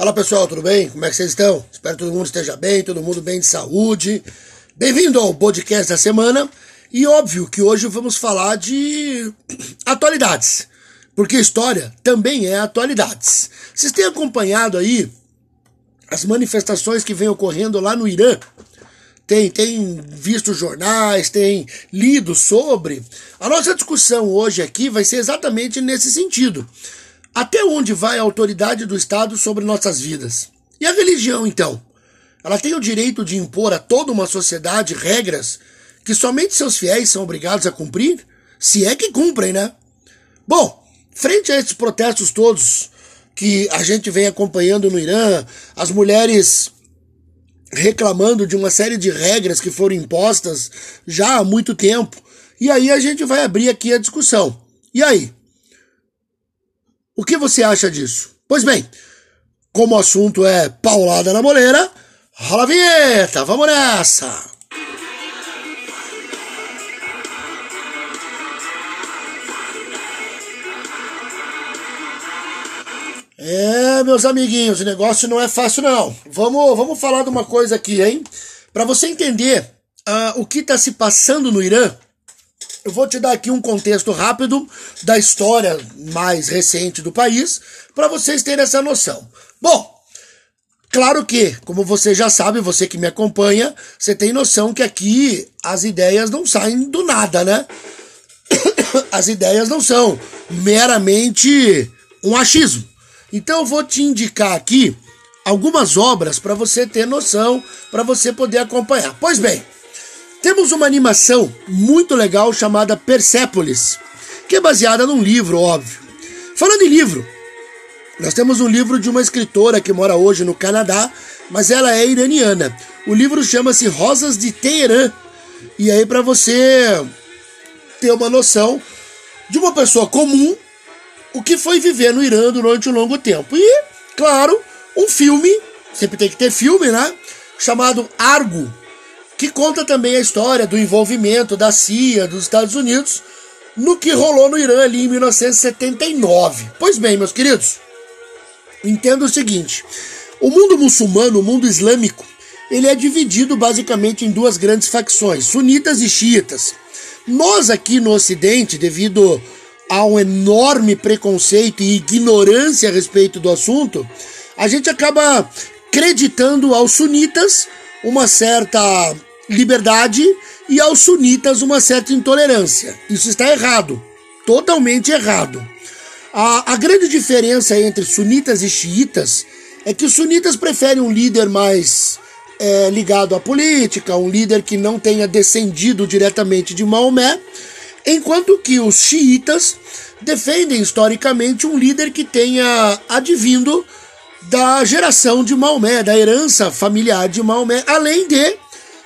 Fala pessoal, tudo bem? Como é que vocês estão? Espero que todo mundo esteja bem, todo mundo bem de saúde. Bem-vindo ao podcast da semana. E óbvio que hoje vamos falar de atualidades, porque história também é atualidades. Vocês têm acompanhado aí as manifestações que vêm ocorrendo lá no Irã? Tem, tem visto jornais, tem lido sobre. A nossa discussão hoje aqui vai ser exatamente nesse sentido. Até onde vai a autoridade do Estado sobre nossas vidas? E a religião, então? Ela tem o direito de impor a toda uma sociedade regras que somente seus fiéis são obrigados a cumprir? Se é que cumprem, né? Bom, frente a esses protestos todos que a gente vem acompanhando no Irã, as mulheres reclamando de uma série de regras que foram impostas já há muito tempo. E aí a gente vai abrir aqui a discussão. E aí? O que você acha disso? Pois bem, como o assunto é paulada na moleira, rola a vinheta, vamos nessa! É, meus amiguinhos, o negócio não é fácil não. Vamos, vamos falar de uma coisa aqui, hein? Para você entender uh, o que está se passando no Irã, eu vou te dar aqui um contexto rápido da história mais recente do país, para vocês terem essa noção. Bom, claro que, como você já sabe, você que me acompanha, você tem noção que aqui as ideias não saem do nada, né? As ideias não são meramente um achismo. Então eu vou te indicar aqui algumas obras para você ter noção, para você poder acompanhar. Pois bem, temos uma animação muito legal chamada Persepolis, que é baseada num livro, óbvio. Falando em livro, nós temos um livro de uma escritora que mora hoje no Canadá, mas ela é iraniana. O livro chama-se Rosas de Teherã. E aí, para você ter uma noção de uma pessoa comum, o que foi viver no Irã durante um longo tempo. E, claro, um filme, sempre tem que ter filme, né? Chamado Argo, que conta também a história do envolvimento da CIA dos Estados Unidos no que rolou no Irã ali em 1979. Pois bem, meus queridos, entenda o seguinte: o mundo muçulmano, o mundo islâmico, ele é dividido basicamente em duas grandes facções, sunitas e xiitas. Nós aqui no Ocidente, devido a um enorme preconceito e ignorância a respeito do assunto, a gente acaba acreditando aos sunitas uma certa liberdade e aos sunitas uma certa intolerância. Isso está errado, totalmente errado. A, a grande diferença entre sunitas e xiitas é que os sunitas preferem um líder mais é, ligado à política, um líder que não tenha descendido diretamente de Maomé, enquanto que os xiitas defendem historicamente um líder que tenha advindo da geração de Maomé, da herança familiar de Maomé, além de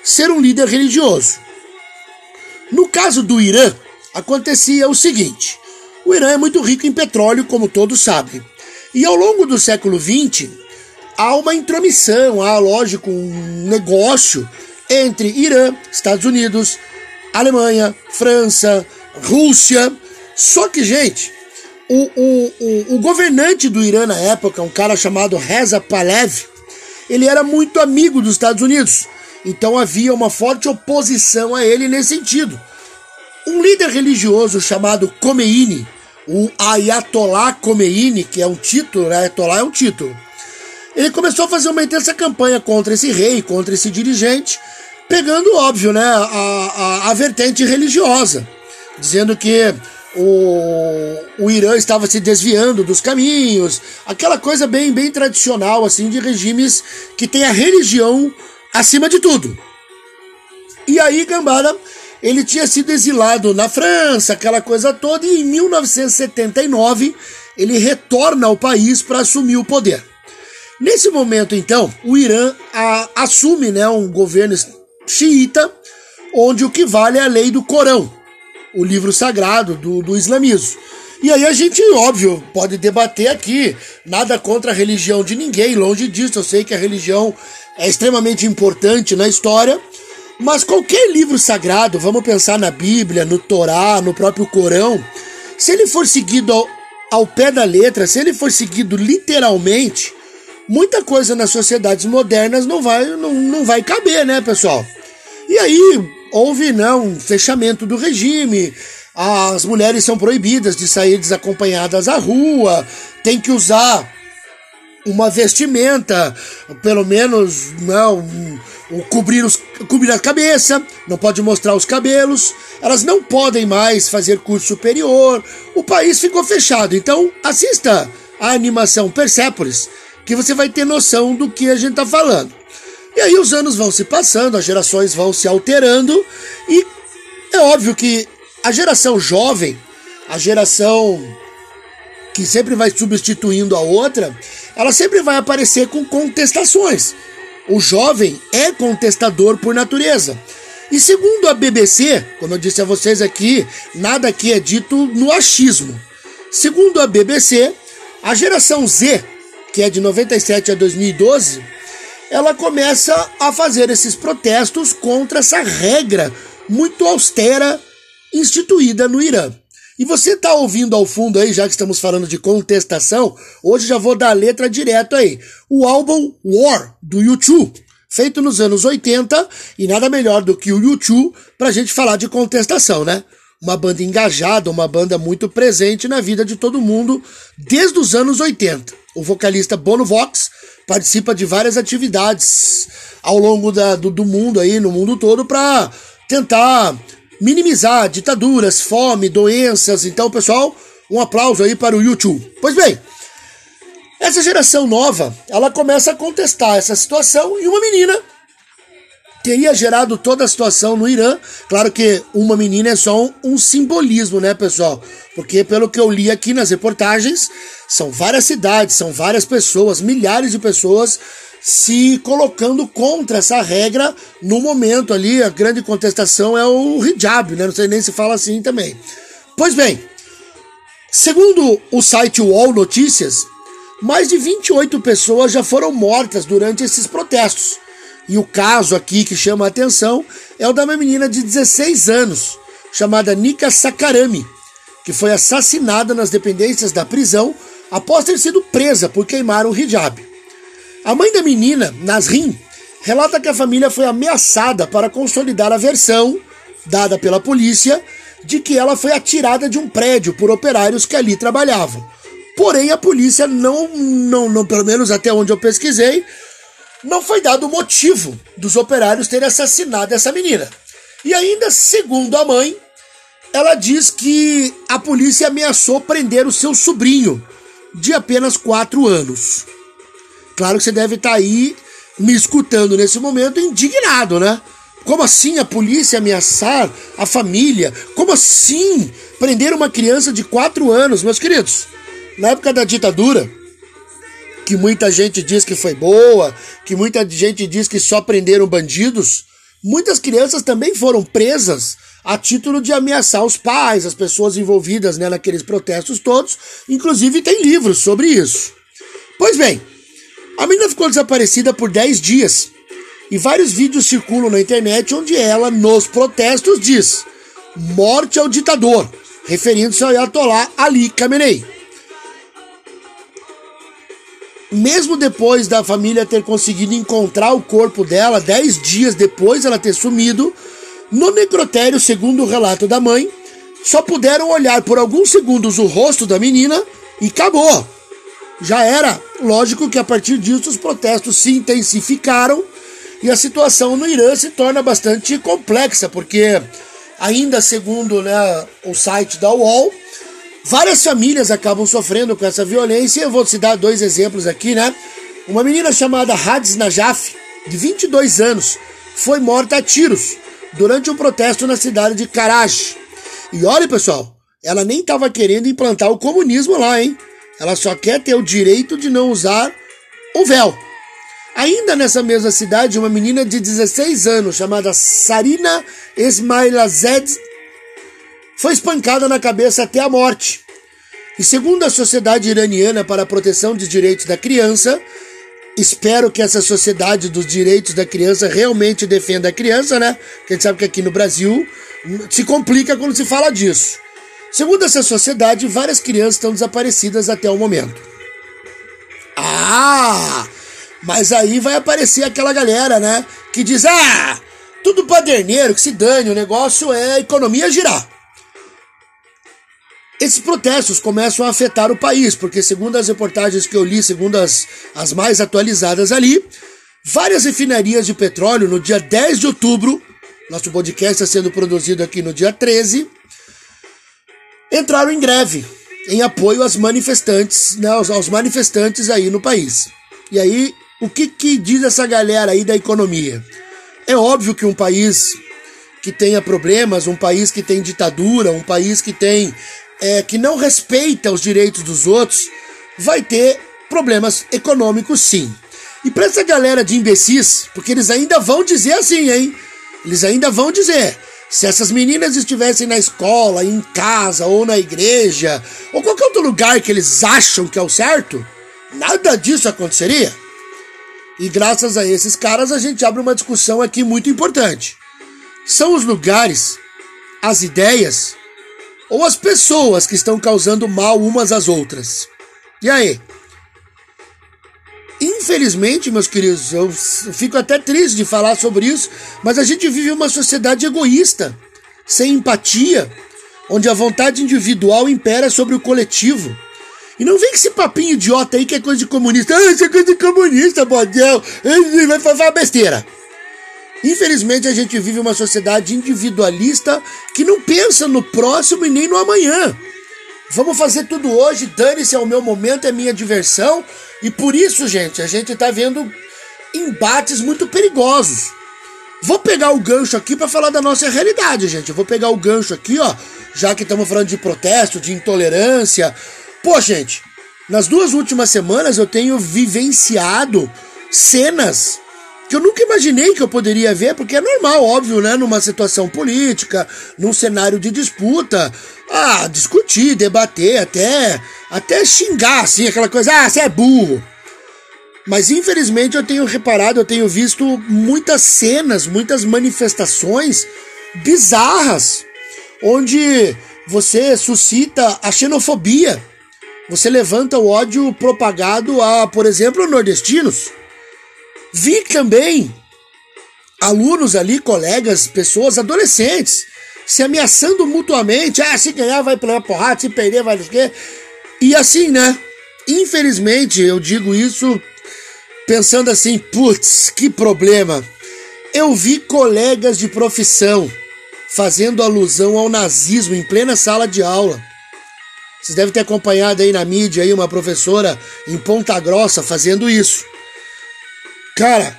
ser um líder religioso. No caso do Irã, acontecia o seguinte: o Irã é muito rico em petróleo, como todos sabem. E ao longo do século XX, há uma intromissão, há, lógico, um negócio entre Irã, Estados Unidos, Alemanha, França, Rússia. Só que, gente, o, o, o, o governante do Irã na época, um cara chamado Reza Pahlavi, ele era muito amigo dos Estados Unidos. Então havia uma forte oposição a ele nesse sentido. Um líder religioso chamado Khomeini, o Ayatollah Khomeini, que é um título, né? Ayatollah é um título. Ele começou a fazer uma intensa campanha contra esse rei, contra esse dirigente, pegando, óbvio, né, a, a, a vertente religiosa, dizendo que o, o Irã estava se desviando dos caminhos, aquela coisa bem, bem tradicional, assim, de regimes que tem a religião acima de tudo. E aí, Gambara, ele tinha sido exilado na França, aquela coisa toda, e em 1979 ele retorna ao país para assumir o poder. Nesse momento, então, o Irã a, assume né, um governo xiita, onde o que vale é a lei do Corão, o livro sagrado do, do islamismo. E aí a gente, óbvio, pode debater aqui, nada contra a religião de ninguém, longe disso, eu sei que a religião é extremamente importante na história, mas qualquer livro sagrado, vamos pensar na Bíblia, no Torá, no próprio Corão, se ele for seguido ao, ao pé da letra, se ele for seguido literalmente, muita coisa nas sociedades modernas não vai, não, não vai caber, né, pessoal? E aí houve né, um fechamento do regime, as mulheres são proibidas de sair desacompanhadas à rua, tem que usar uma vestimenta, pelo menos não, um, cobrir, os, cobrir a cabeça, não pode mostrar os cabelos, elas não podem mais fazer curso superior, o país ficou fechado. Então assista a animação Persepolis, que você vai ter noção do que a gente está falando. E aí os anos vão se passando, as gerações vão se alterando, e é óbvio que a geração jovem, a geração que sempre vai substituindo a outra, ela sempre vai aparecer com contestações. O jovem é contestador por natureza. E segundo a BBC, como eu disse a vocês aqui, nada aqui é dito no achismo. Segundo a BBC, a geração Z, que é de 97 a 2012, ela começa a fazer esses protestos contra essa regra muito austera instituída no Irã. E você está ouvindo ao fundo aí, já que estamos falando de contestação, hoje já vou dar a letra direto aí. O álbum War, do YouTube, feito nos anos 80, e nada melhor do que o YouTube para a gente falar de contestação, né? Uma banda engajada, uma banda muito presente na vida de todo mundo desde os anos 80. O vocalista Bono Vox participa de várias atividades ao longo da, do, do mundo aí, no mundo todo, para tentar minimizar ditaduras, fome, doenças. Então, pessoal, um aplauso aí para o YouTube. Pois bem, essa geração nova, ela começa a contestar essa situação e uma menina teria gerado toda a situação no Irã. Claro que uma menina é só um, um, simbolismo, né, pessoal? Porque pelo que eu li aqui nas reportagens, são várias cidades, são várias pessoas, milhares de pessoas se colocando contra essa regra no momento ali. A grande contestação é o hijab, né? Não sei nem se fala assim também. Pois bem, segundo o site UOL Notícias, mais de 28 pessoas já foram mortas durante esses protestos. E o caso aqui que chama a atenção é o da uma menina de 16 anos, chamada Nika Sakarami, que foi assassinada nas dependências da prisão após ter sido presa por queimar o hijab. A mãe da menina, Nasrin, relata que a família foi ameaçada para consolidar a versão, dada pela polícia, de que ela foi atirada de um prédio por operários que ali trabalhavam. Porém, a polícia não, não, não pelo menos até onde eu pesquisei, não foi dado o motivo dos operários terem assassinado essa menina. E ainda, segundo a mãe, ela diz que a polícia ameaçou prender o seu sobrinho, de apenas 4 anos. Claro que você deve estar tá aí me escutando nesse momento indignado, né? Como assim a polícia ameaçar a família? Como assim prender uma criança de 4 anos, meus queridos? Na época da ditadura, que muita gente diz que foi boa, que muita gente diz que só prenderam bandidos, muitas crianças também foram presas a título de ameaçar os pais, as pessoas envolvidas né, naqueles protestos todos. Inclusive tem livros sobre isso. Pois bem, a menina ficou desaparecida por 10 dias e vários vídeos circulam na internet onde ela, nos protestos, diz: Morte ao ditador, referindo-se ao Ayatollah Ali Khamenei. Mesmo depois da família ter conseguido encontrar o corpo dela, 10 dias depois ela ter sumido, no necrotério, segundo o relato da mãe, só puderam olhar por alguns segundos o rosto da menina e acabou já era. Lógico que a partir disso os protestos se intensificaram e a situação no Irã se torna bastante complexa, porque ainda segundo né, o site da UOL, várias famílias acabam sofrendo com essa violência. Eu vou te dar dois exemplos aqui, né? Uma menina chamada Hades Najaf, de 22 anos, foi morta a tiros durante um protesto na cidade de Karaj. E olha, pessoal, ela nem estava querendo implantar o comunismo lá, hein? Ela só quer ter o direito de não usar o véu. Ainda nessa mesma cidade, uma menina de 16 anos, chamada Sarina Esmailazed, foi espancada na cabeça até a morte. E segundo a Sociedade Iraniana para a Proteção dos Direitos da Criança, espero que essa Sociedade dos Direitos da Criança realmente defenda a criança, né? Porque a gente sabe que aqui no Brasil se complica quando se fala disso. Segundo essa sociedade, várias crianças estão desaparecidas até o momento. Ah! Mas aí vai aparecer aquela galera, né? Que diz: ah, tudo paderneiro, que se dane, o negócio é a economia girar. Esses protestos começam a afetar o país, porque, segundo as reportagens que eu li, segundo as, as mais atualizadas ali, várias refinarias de petróleo no dia 10 de outubro, nosso podcast está sendo produzido aqui no dia 13, entraram em greve em apoio às manifestantes, né, aos, aos manifestantes aí no país. E aí, o que, que diz essa galera aí da economia? É óbvio que um país que tenha problemas, um país que tem ditadura, um país que tem é, que não respeita os direitos dos outros, vai ter problemas econômicos sim. E para essa galera de imbecis, porque eles ainda vão dizer assim, hein? Eles ainda vão dizer. Se essas meninas estivessem na escola, em casa, ou na igreja, ou qualquer outro lugar que eles acham que é o certo, nada disso aconteceria. E graças a esses caras a gente abre uma discussão aqui muito importante. São os lugares, as ideias ou as pessoas que estão causando mal umas às outras. E aí? Infelizmente, meus queridos, eu fico até triste de falar sobre isso, mas a gente vive uma sociedade egoísta, sem empatia, onde a vontade individual impera sobre o coletivo. E não vem com esse papinho idiota aí que é coisa de comunista. Ah, isso é coisa de comunista, bodel. Vai fazer besteira. Infelizmente, a gente vive uma sociedade individualista que não pensa no próximo e nem no amanhã. Vamos fazer tudo hoje, dane-se, é o meu momento, é minha diversão. E por isso, gente, a gente tá vendo embates muito perigosos. Vou pegar o gancho aqui para falar da nossa realidade, gente. Eu vou pegar o gancho aqui, ó, já que estamos falando de protesto, de intolerância. Pô, gente, nas duas últimas semanas eu tenho vivenciado cenas que eu nunca imaginei que eu poderia ver, porque é normal, óbvio, né? Numa situação política, num cenário de disputa, ah, discutir, debater, até, até xingar, assim, aquela coisa, ah, você é burro. Mas infelizmente eu tenho reparado, eu tenho visto muitas cenas, muitas manifestações bizarras, onde você suscita a xenofobia, você levanta o ódio propagado a, por exemplo, nordestinos Vi também alunos ali, colegas, pessoas, adolescentes, se ameaçando mutuamente. Ah, se ganhar vai pela porrada, se perder vai o quê. E assim, né? Infelizmente, eu digo isso pensando assim, putz, que problema. Eu vi colegas de profissão fazendo alusão ao nazismo em plena sala de aula. Vocês devem ter acompanhado aí na mídia aí uma professora em Ponta Grossa fazendo isso. Cara,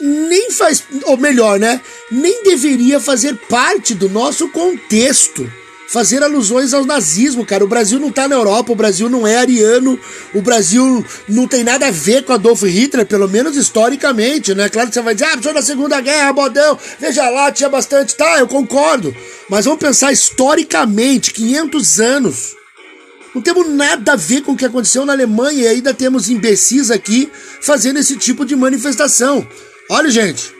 nem faz, ou melhor, né? Nem deveria fazer parte do nosso contexto fazer alusões ao nazismo, cara. O Brasil não tá na Europa, o Brasil não é ariano, o Brasil não tem nada a ver com Adolf Hitler, pelo menos historicamente, né? Claro que você vai dizer, ah, foi na Segunda Guerra, bodão, veja lá, tinha bastante, tá, eu concordo. Mas vamos pensar historicamente, 500 anos. Não temos nada a ver com o que aconteceu na Alemanha e ainda temos imbecis aqui fazendo esse tipo de manifestação. Olha, gente,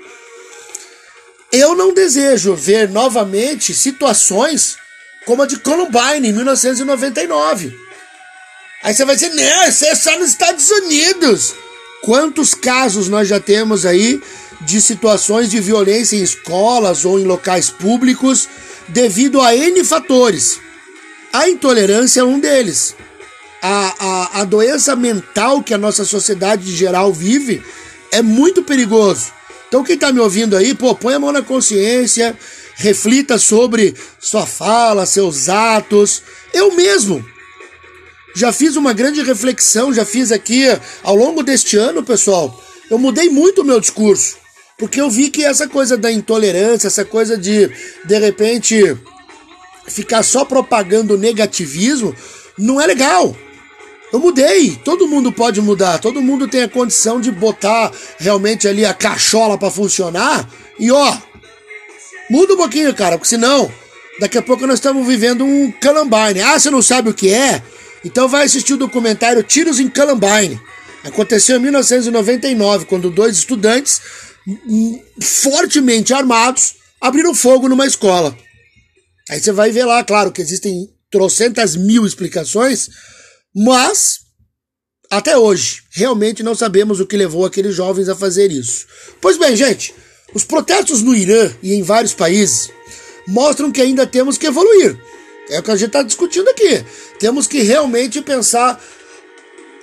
eu não desejo ver novamente situações como a de Columbine em 1999. Aí você vai dizer, não, isso é só nos Estados Unidos. Quantos casos nós já temos aí de situações de violência em escolas ou em locais públicos devido a N fatores? A intolerância é um deles. A, a, a doença mental que a nossa sociedade em geral vive é muito perigoso. Então, quem está me ouvindo aí, pô, põe a mão na consciência, reflita sobre sua fala, seus atos. Eu mesmo já fiz uma grande reflexão, já fiz aqui ao longo deste ano, pessoal. Eu mudei muito o meu discurso, porque eu vi que essa coisa da intolerância, essa coisa de de repente ficar só propagando negativismo não é legal. Eu mudei, todo mundo pode mudar, todo mundo tem a condição de botar realmente ali a cachola para funcionar. E ó, muda um pouquinho, cara, porque senão daqui a pouco nós estamos vivendo um Columbine. Ah, você não sabe o que é? Então vai assistir o documentário Tiros em Columbine. Aconteceu em 1999, quando dois estudantes hum, fortemente armados abriram fogo numa escola. Aí você vai ver lá, claro que existem trocentas mil explicações, mas Até hoje, realmente não sabemos o que levou aqueles jovens a fazer isso. Pois bem, gente, os protestos no Irã e em vários países mostram que ainda temos que evoluir. É o que a gente está discutindo aqui. Temos que realmente pensar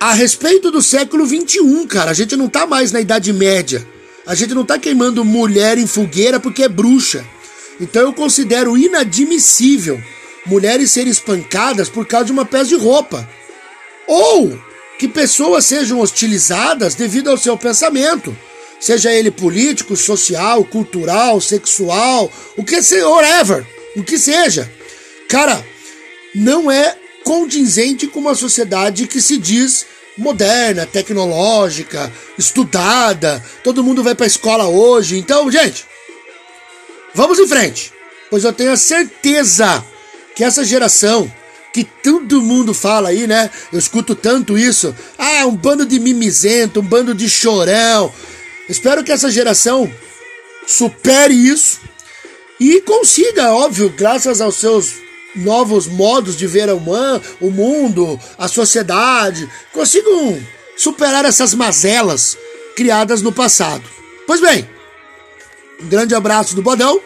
a respeito do século XXI, cara. A gente não está mais na Idade Média. A gente não está queimando mulher em fogueira porque é bruxa. Então eu considero inadmissível mulheres serem espancadas por causa de uma peça de roupa. Ou que pessoas sejam hostilizadas devido ao seu pensamento seja ele político, social, cultural, sexual, o que seja, whatever, o que seja. Cara, não é condizente com uma sociedade que se diz moderna, tecnológica, estudada, todo mundo vai para a escola hoje. Então, gente, vamos em frente, pois eu tenho a certeza que essa geração que todo mundo fala aí, né? Eu escuto tanto isso. Ah, um bando de mimizento, um bando de chorão. Espero que essa geração supere isso e consiga, óbvio, graças aos seus novos modos de ver o mundo, a sociedade, consigam superar essas mazelas criadas no passado. Pois bem, grande abraço do Bodão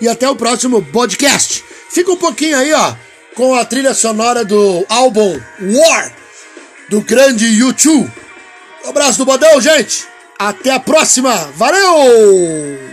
e até o próximo podcast. Fica um pouquinho aí, ó, com a trilha sonora do álbum War do grande YouTube. Um abraço do Bodão, gente! Até a próxima! Valeu!